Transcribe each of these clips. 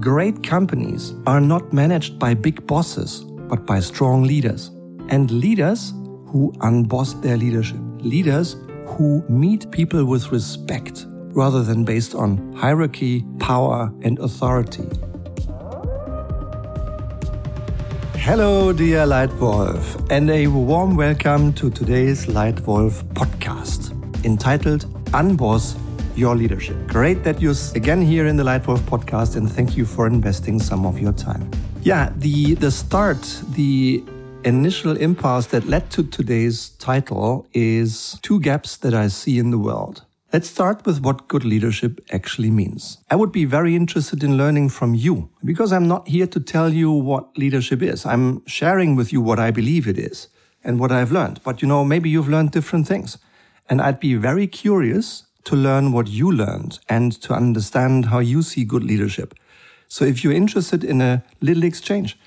Great companies are not managed by big bosses, but by strong leaders. And leaders who unboss their leadership. Leaders who meet people with respect rather than based on hierarchy, power, and authority. Hello, dear Lightwolf, and a warm welcome to today's Lightwolf podcast entitled Unboss Your Leadership. Great that you're again here in the Lightwolf podcast, and thank you for investing some of your time. Yeah, the, the start, the initial impulse that led to today's title is two gaps that I see in the world. Let's start with what good leadership actually means. I would be very interested in learning from you because I'm not here to tell you what leadership is. I'm sharing with you what I believe it is and what I've learned. But you know, maybe you've learned different things. And I'd be very curious to learn what you learned and to understand how you see good leadership. So if you're interested in a little exchange,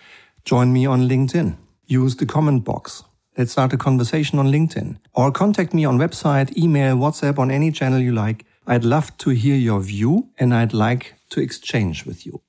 join me on LinkedIn. Use the comment box Let's start a conversation on LinkedIn or contact me on website, email, WhatsApp, on any channel you like. I'd love to hear your view and I'd like to exchange with you.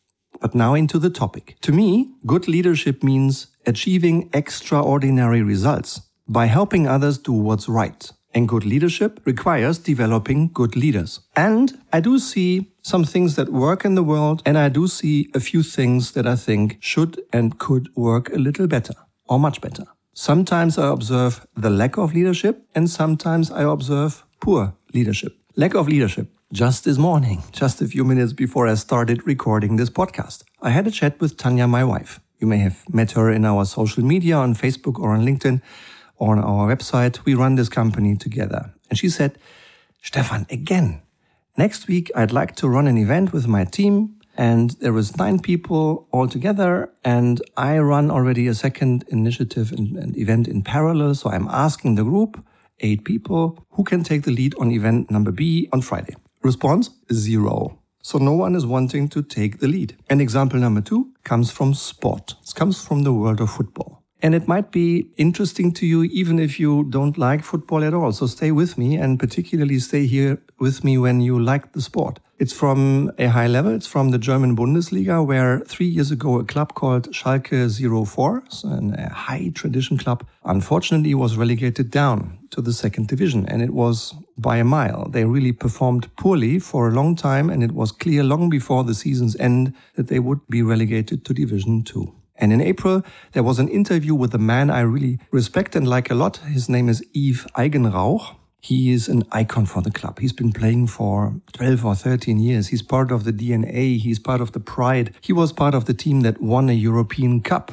But now into the topic. To me, good leadership means achieving extraordinary results by helping others do what's right. And good leadership requires developing good leaders. And I do see some things that work in the world, and I do see a few things that I think should and could work a little better or much better. Sometimes I observe the lack of leadership and sometimes I observe poor leadership. Lack of leadership. Just this morning, just a few minutes before I started recording this podcast, I had a chat with Tanya, my wife. You may have met her in our social media on Facebook or on LinkedIn on our website. We run this company together. And she said, Stefan, again, next week I'd like to run an event with my team. And there was nine people all together and i run already a second initiative and, and, event in parallel. So i'm asking the group eight people who can take the lead on event number b on friday. Response zero. So no one is wanting to take the lead. And example number two comes from sport. It comes from the world of football and it might be interesting to you even if you don't like football at all. So stay with me and particularly stay here with me when you like the sport. It's from a high level. It's from the German Bundesliga, where three years ago a club called Schalke 04, so a high tradition club, unfortunately was relegated down to the second division. And it was by a mile. They really performed poorly for a long time. And it was clear long before the season's end that they would be relegated to Division 2. And in April, there was an interview with a man I really respect and like a lot. His name is Yves Eigenrauch. He is an icon for the club. He's been playing for 12 or 13 years. He's part of the DNA. He's part of the pride. He was part of the team that won a European Cup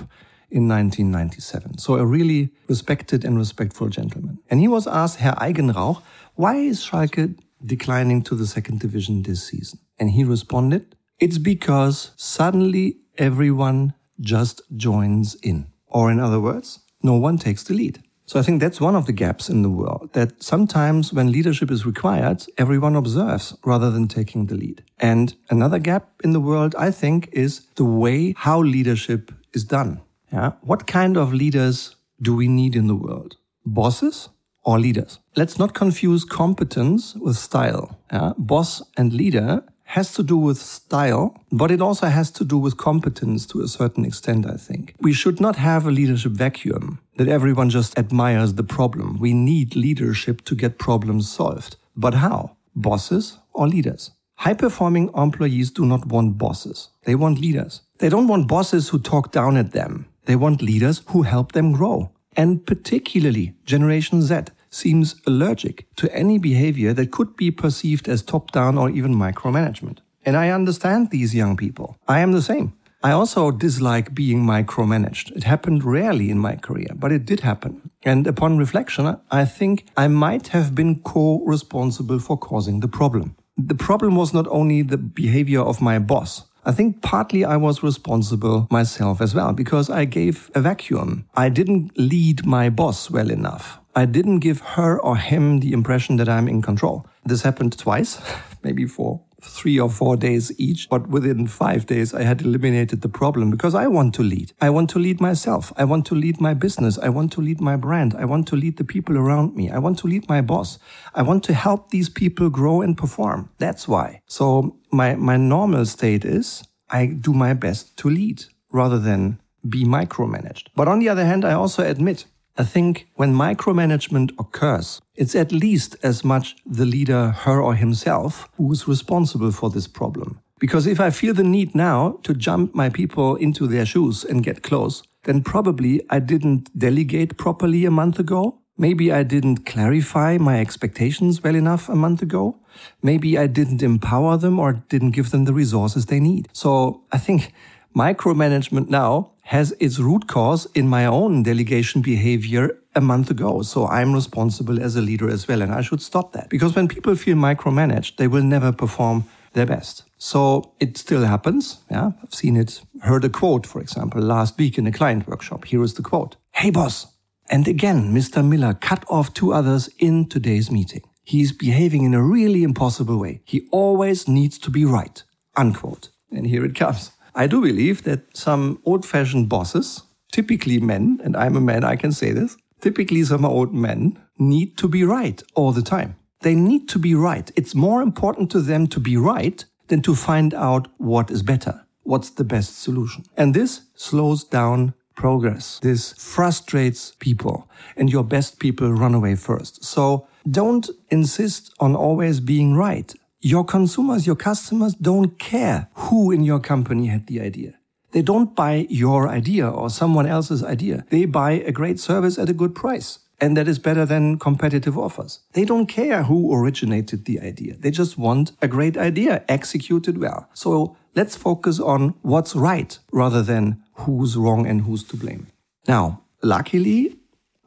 in 1997. So a really respected and respectful gentleman. And he was asked, Herr Eigenrauch, why is Schalke declining to the second division this season? And he responded, it's because suddenly everyone just joins in. Or in other words, no one takes the lead. So I think that's one of the gaps in the world that sometimes when leadership is required, everyone observes rather than taking the lead. And another gap in the world, I think, is the way how leadership is done. Yeah. What kind of leaders do we need in the world? Bosses or leaders? Let's not confuse competence with style. Yeah. Boss and leader has to do with style, but it also has to do with competence to a certain extent, I think. We should not have a leadership vacuum that everyone just admires the problem. We need leadership to get problems solved. But how? Bosses or leaders? High performing employees do not want bosses. They want leaders. They don't want bosses who talk down at them. They want leaders who help them grow. And particularly Generation Z seems allergic to any behavior that could be perceived as top down or even micromanagement. And I understand these young people. I am the same. I also dislike being micromanaged. It happened rarely in my career, but it did happen. And upon reflection, I think I might have been co-responsible for causing the problem. The problem was not only the behavior of my boss. I think partly I was responsible myself as well because I gave a vacuum. I didn't lead my boss well enough. I didn't give her or him the impression that I'm in control. This happened twice, maybe for three or four days each, but within five days I had eliminated the problem because I want to lead. I want to lead myself. I want to lead my business. I want to lead my brand. I want to lead the people around me. I want to lead my boss. I want to help these people grow and perform. That's why. So my, my normal state is I do my best to lead rather than be micromanaged. But on the other hand, I also admit, I think when micromanagement occurs, it's at least as much the leader, her or himself, who is responsible for this problem. Because if I feel the need now to jump my people into their shoes and get close, then probably I didn't delegate properly a month ago. Maybe I didn't clarify my expectations well enough a month ago. Maybe I didn't empower them or didn't give them the resources they need. So I think micromanagement now has its root cause in my own delegation behavior a month ago. So I'm responsible as a leader as well. And I should stop that because when people feel micromanaged, they will never perform their best. So it still happens. Yeah. I've seen it, heard a quote, for example, last week in a client workshop. Here is the quote. Hey, boss. And again, Mr. Miller cut off two others in today's meeting. He's behaving in a really impossible way. He always needs to be right. Unquote. And here it comes. I do believe that some old fashioned bosses, typically men, and I'm a man, I can say this, typically some old men need to be right all the time. They need to be right. It's more important to them to be right than to find out what is better. What's the best solution? And this slows down progress. This frustrates people and your best people run away first. So don't insist on always being right. Your consumers, your customers don't care who in your company had the idea. They don't buy your idea or someone else's idea. They buy a great service at a good price. And that is better than competitive offers. They don't care who originated the idea. They just want a great idea executed well. So let's focus on what's right rather than who's wrong and who's to blame. Now, luckily,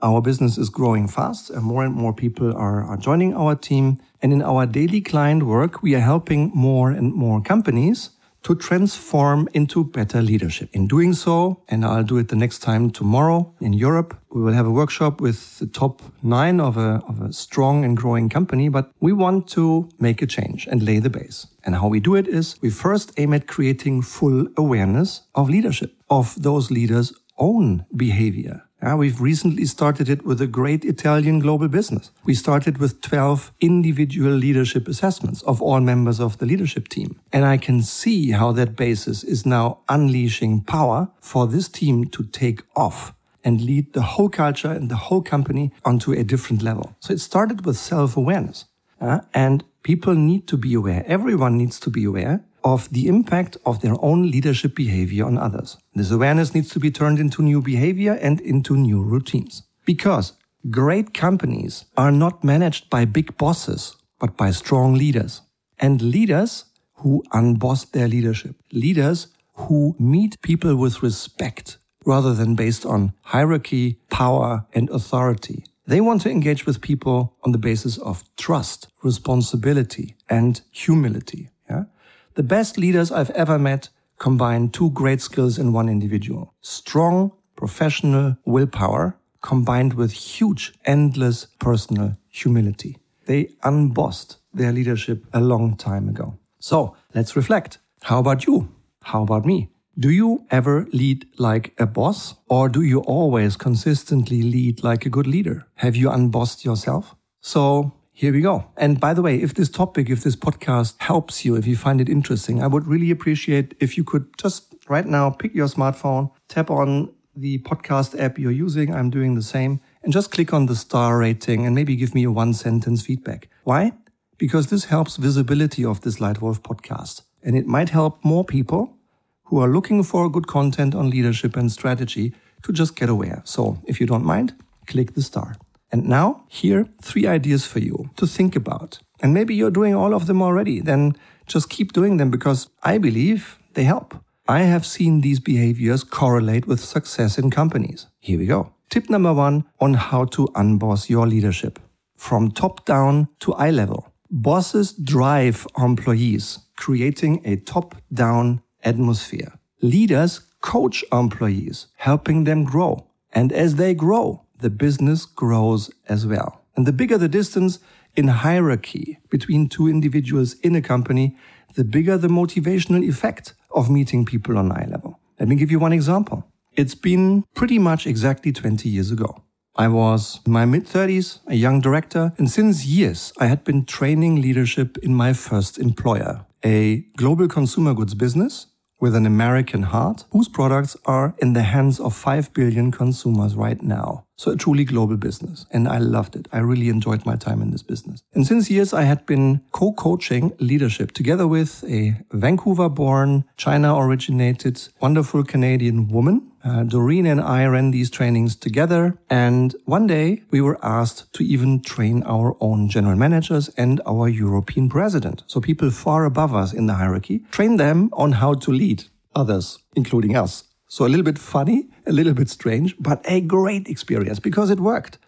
our business is growing fast and more and more people are, are joining our team. And in our daily client work, we are helping more and more companies to transform into better leadership. In doing so, and I'll do it the next time tomorrow in Europe, we will have a workshop with the top nine of a, of a strong and growing company, but we want to make a change and lay the base. And how we do it is we first aim at creating full awareness of leadership, of those leaders' own behavior uh, we've recently started it with a great Italian global business. We started with 12 individual leadership assessments of all members of the leadership team. And I can see how that basis is now unleashing power for this team to take off and lead the whole culture and the whole company onto a different level. So it started with self awareness. Uh, and people need to be aware. Everyone needs to be aware of the impact of their own leadership behavior on others. This awareness needs to be turned into new behavior and into new routines. Because great companies are not managed by big bosses, but by strong leaders. And leaders who unboss their leadership. Leaders who meet people with respect rather than based on hierarchy, power, and authority. They want to engage with people on the basis of trust, responsibility, and humility. Yeah? The best leaders I've ever met combine two great skills in one individual. Strong professional willpower combined with huge, endless personal humility. They unbossed their leadership a long time ago. So let's reflect. How about you? How about me? Do you ever lead like a boss or do you always consistently lead like a good leader? Have you unbossed yourself? So here we go. And by the way, if this topic, if this podcast helps you, if you find it interesting, I would really appreciate if you could just right now pick your smartphone, tap on the podcast app you're using. I'm doing the same and just click on the star rating and maybe give me a one sentence feedback. Why? Because this helps visibility of this Lightwolf podcast and it might help more people who are looking for good content on leadership and strategy to just get aware. So if you don't mind, click the star. And now, here, three ideas for you to think about. And maybe you're doing all of them already. Then just keep doing them because I believe they help. I have seen these behaviors correlate with success in companies. Here we go. Tip number one on how to unboss your leadership from top down to eye level. Bosses drive employees, creating a top down atmosphere. Leaders coach employees, helping them grow. And as they grow, the business grows as well. And the bigger the distance in hierarchy between two individuals in a company, the bigger the motivational effect of meeting people on eye level. Let me give you one example. It's been pretty much exactly 20 years ago. I was in my mid 30s, a young director, and since years I had been training leadership in my first employer, a global consumer goods business with an American heart whose products are in the hands of 5 billion consumers right now. So a truly global business. And I loved it. I really enjoyed my time in this business. And since years, I had been co-coaching leadership together with a Vancouver born, China originated, wonderful Canadian woman. Uh, Doreen and I ran these trainings together. And one day we were asked to even train our own general managers and our European president. So people far above us in the hierarchy, train them on how to lead others, including us. So a little bit funny, a little bit strange, but a great experience because it worked.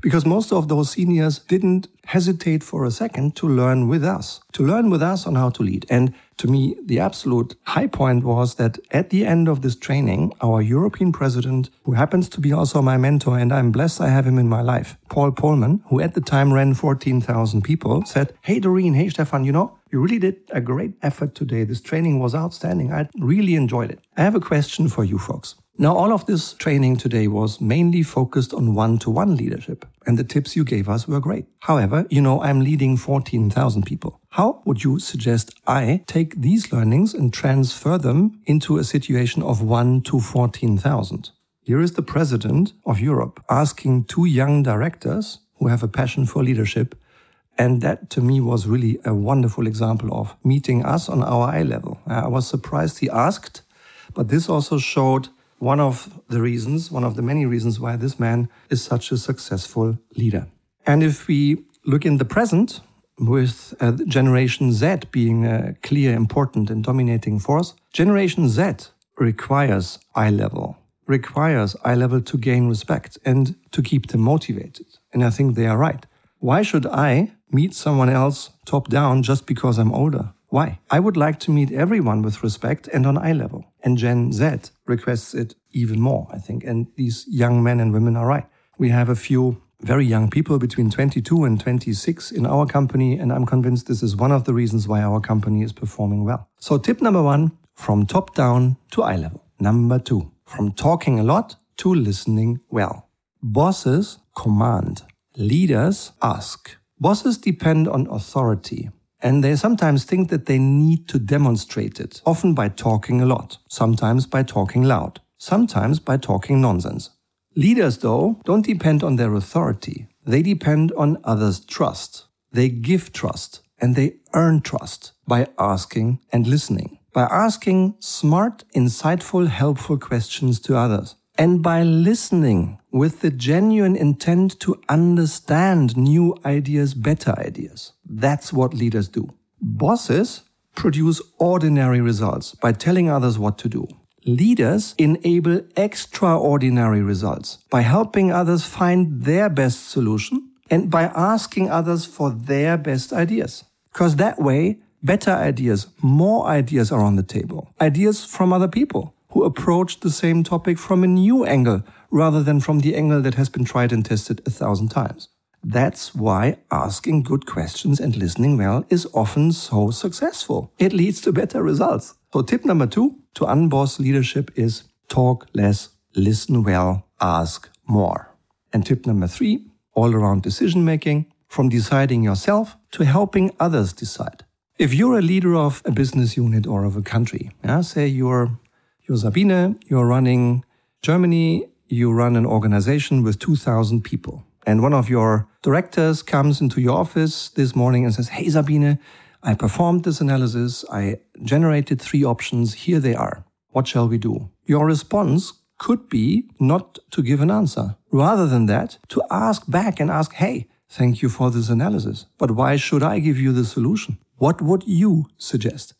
Because most of those seniors didn't hesitate for a second to learn with us, to learn with us on how to lead. And to me, the absolute high point was that at the end of this training, our European president, who happens to be also my mentor, and I'm blessed I have him in my life, Paul Polman, who at the time ran 14,000 people, said, Hey, Doreen, hey, Stefan, you know, you really did a great effort today. This training was outstanding. I really enjoyed it. I have a question for you folks. Now, all of this training today was mainly focused on one to one leadership, and the tips you gave us were great. However, you know, I'm leading 14,000 people. How would you suggest I take these learnings and transfer them into a situation of one to 14,000? Here is the president of Europe asking two young directors who have a passion for leadership. And that to me was really a wonderful example of meeting us on our eye level. I was surprised he asked, but this also showed one of the reasons, one of the many reasons why this man is such a successful leader. And if we look in the present, with uh, Generation Z being a clear, important, and dominating force, Generation Z requires eye level, requires eye level to gain respect and to keep them motivated. And I think they are right. Why should I meet someone else top down just because I'm older? Why? I would like to meet everyone with respect and on eye level. And Gen Z requests it even more, I think. And these young men and women are right. We have a few very young people between 22 and 26 in our company. And I'm convinced this is one of the reasons why our company is performing well. So tip number one, from top down to eye level. Number two, from talking a lot to listening well. Bosses command. Leaders ask. Bosses depend on authority. And they sometimes think that they need to demonstrate it, often by talking a lot, sometimes by talking loud, sometimes by talking nonsense. Leaders, though, don't depend on their authority. They depend on others' trust. They give trust and they earn trust by asking and listening, by asking smart, insightful, helpful questions to others, and by listening with the genuine intent to understand new ideas, better ideas. That's what leaders do. Bosses produce ordinary results by telling others what to do. Leaders enable extraordinary results by helping others find their best solution and by asking others for their best ideas. Because that way, better ideas, more ideas are on the table. Ideas from other people who approach the same topic from a new angle rather than from the angle that has been tried and tested a thousand times. That's why asking good questions and listening well is often so successful. It leads to better results. So tip number two to unboss leadership is talk less, listen well, ask more. And tip number three, all around decision making, from deciding yourself to helping others decide. If you're a leader of a business unit or of a country, yeah, say you're, you're Sabine, you're running Germany, you run an organization with 2,000 people. And one of your directors comes into your office this morning and says, Hey, Sabine, I performed this analysis. I generated three options. Here they are. What shall we do? Your response could be not to give an answer. Rather than that, to ask back and ask, Hey, thank you for this analysis. But why should I give you the solution? What would you suggest?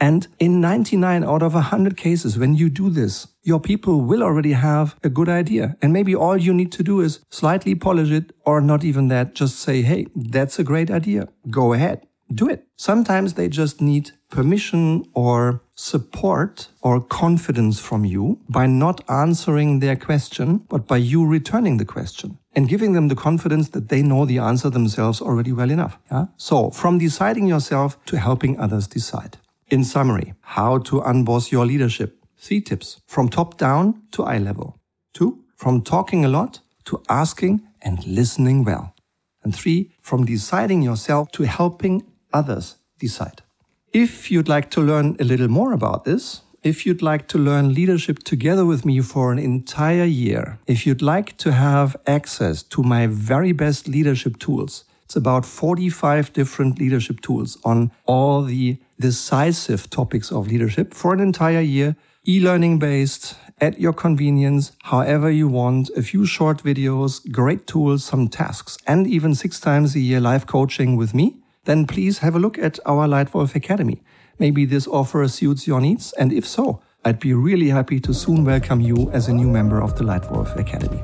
And in 99 out of 100 cases, when you do this, your people will already have a good idea. And maybe all you need to do is slightly polish it or not even that. Just say, Hey, that's a great idea. Go ahead. Do it. Sometimes they just need permission or support or confidence from you by not answering their question, but by you returning the question and giving them the confidence that they know the answer themselves already well enough. Yeah? So from deciding yourself to helping others decide. In summary, how to unboss your leadership. Three tips from top down to eye level. Two, from talking a lot to asking and listening well. And three, from deciding yourself to helping others decide. If you'd like to learn a little more about this, if you'd like to learn leadership together with me for an entire year, if you'd like to have access to my very best leadership tools, it's about 45 different leadership tools on all the decisive topics of leadership for an entire year, e-learning based at your convenience, however you want, a few short videos, great tools, some tasks, and even six times a year live coaching with me, then please have a look at our Lightwolf Academy. Maybe this offer suits your needs, and if so, I'd be really happy to soon welcome you as a new member of the Lightwolf Academy.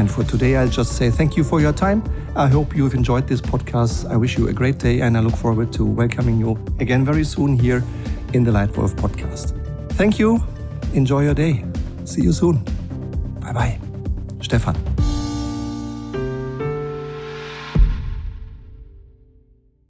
And for today, I'll just say thank you for your time. I hope you've enjoyed this podcast. I wish you a great day and I look forward to welcoming you again very soon here in the Lightwolf podcast. Thank you. Enjoy your day. See you soon. Bye bye. Stefan.